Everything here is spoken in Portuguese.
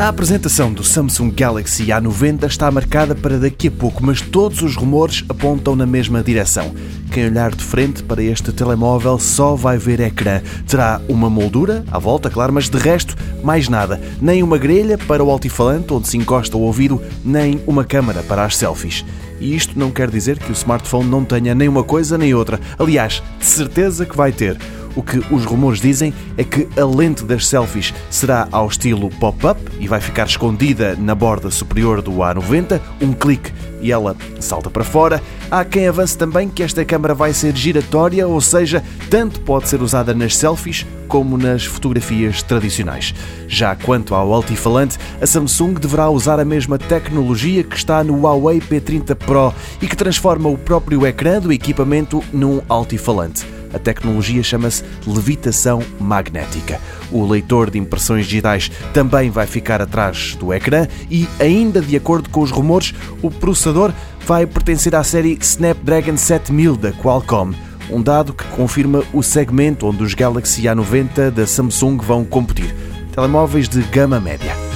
A apresentação do Samsung Galaxy A90 está marcada para daqui a pouco, mas todos os rumores apontam na mesma direção. Quem olhar de frente para este telemóvel só vai ver ecrã. Terá uma moldura à volta, claro, mas de resto, mais nada. Nem uma grelha para o altifalante onde se encosta o ouvido, nem uma câmara para as selfies. E isto não quer dizer que o smartphone não tenha nem uma coisa nem outra. Aliás, de certeza que vai ter. O que os rumores dizem é que a lente das selfies será ao estilo pop-up e vai ficar escondida na borda superior do A90, um clique e ela salta para fora. Há quem avance também que esta câmara vai ser giratória, ou seja, tanto pode ser usada nas selfies como nas fotografias tradicionais. Já quanto ao altifalante, a Samsung deverá usar a mesma tecnologia que está no Huawei P30 Pro e que transforma o próprio ecrã do equipamento num altifalante. A tecnologia chama-se levitação magnética. O leitor de impressões digitais também vai ficar atrás do ecrã e, ainda de acordo com os rumores, o processador vai pertencer à série Snapdragon 7000 da Qualcomm. Um dado que confirma o segmento onde os Galaxy A90 da Samsung vão competir. Telemóveis de gama média.